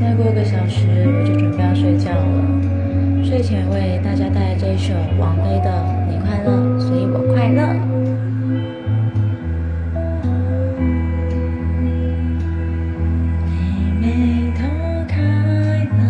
再过一个小时，我就准备要睡觉了。睡前为大家带来这一首王菲的《你快乐所以我快乐》。你没偷看吧？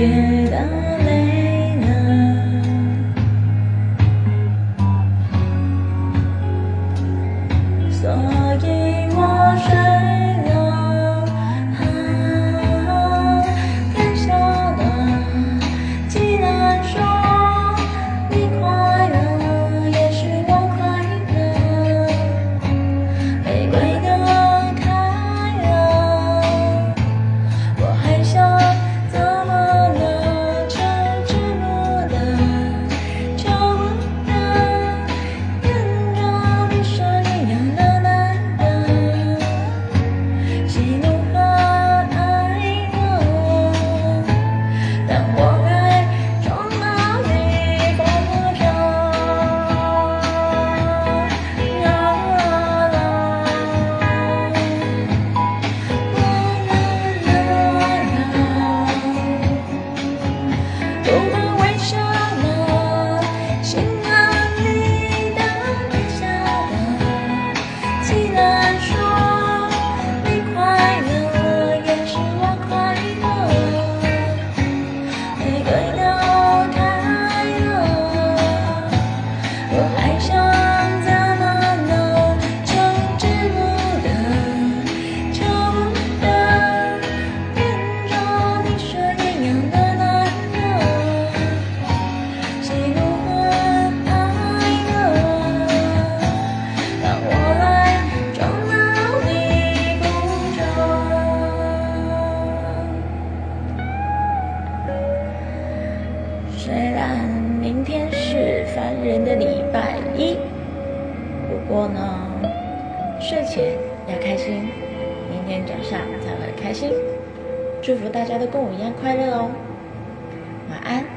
别等累了。You. 虽然明天是烦人的礼拜一不过呢睡前要开心明天早上才会开心。祝福大家都跟我一样快乐哦。晚安。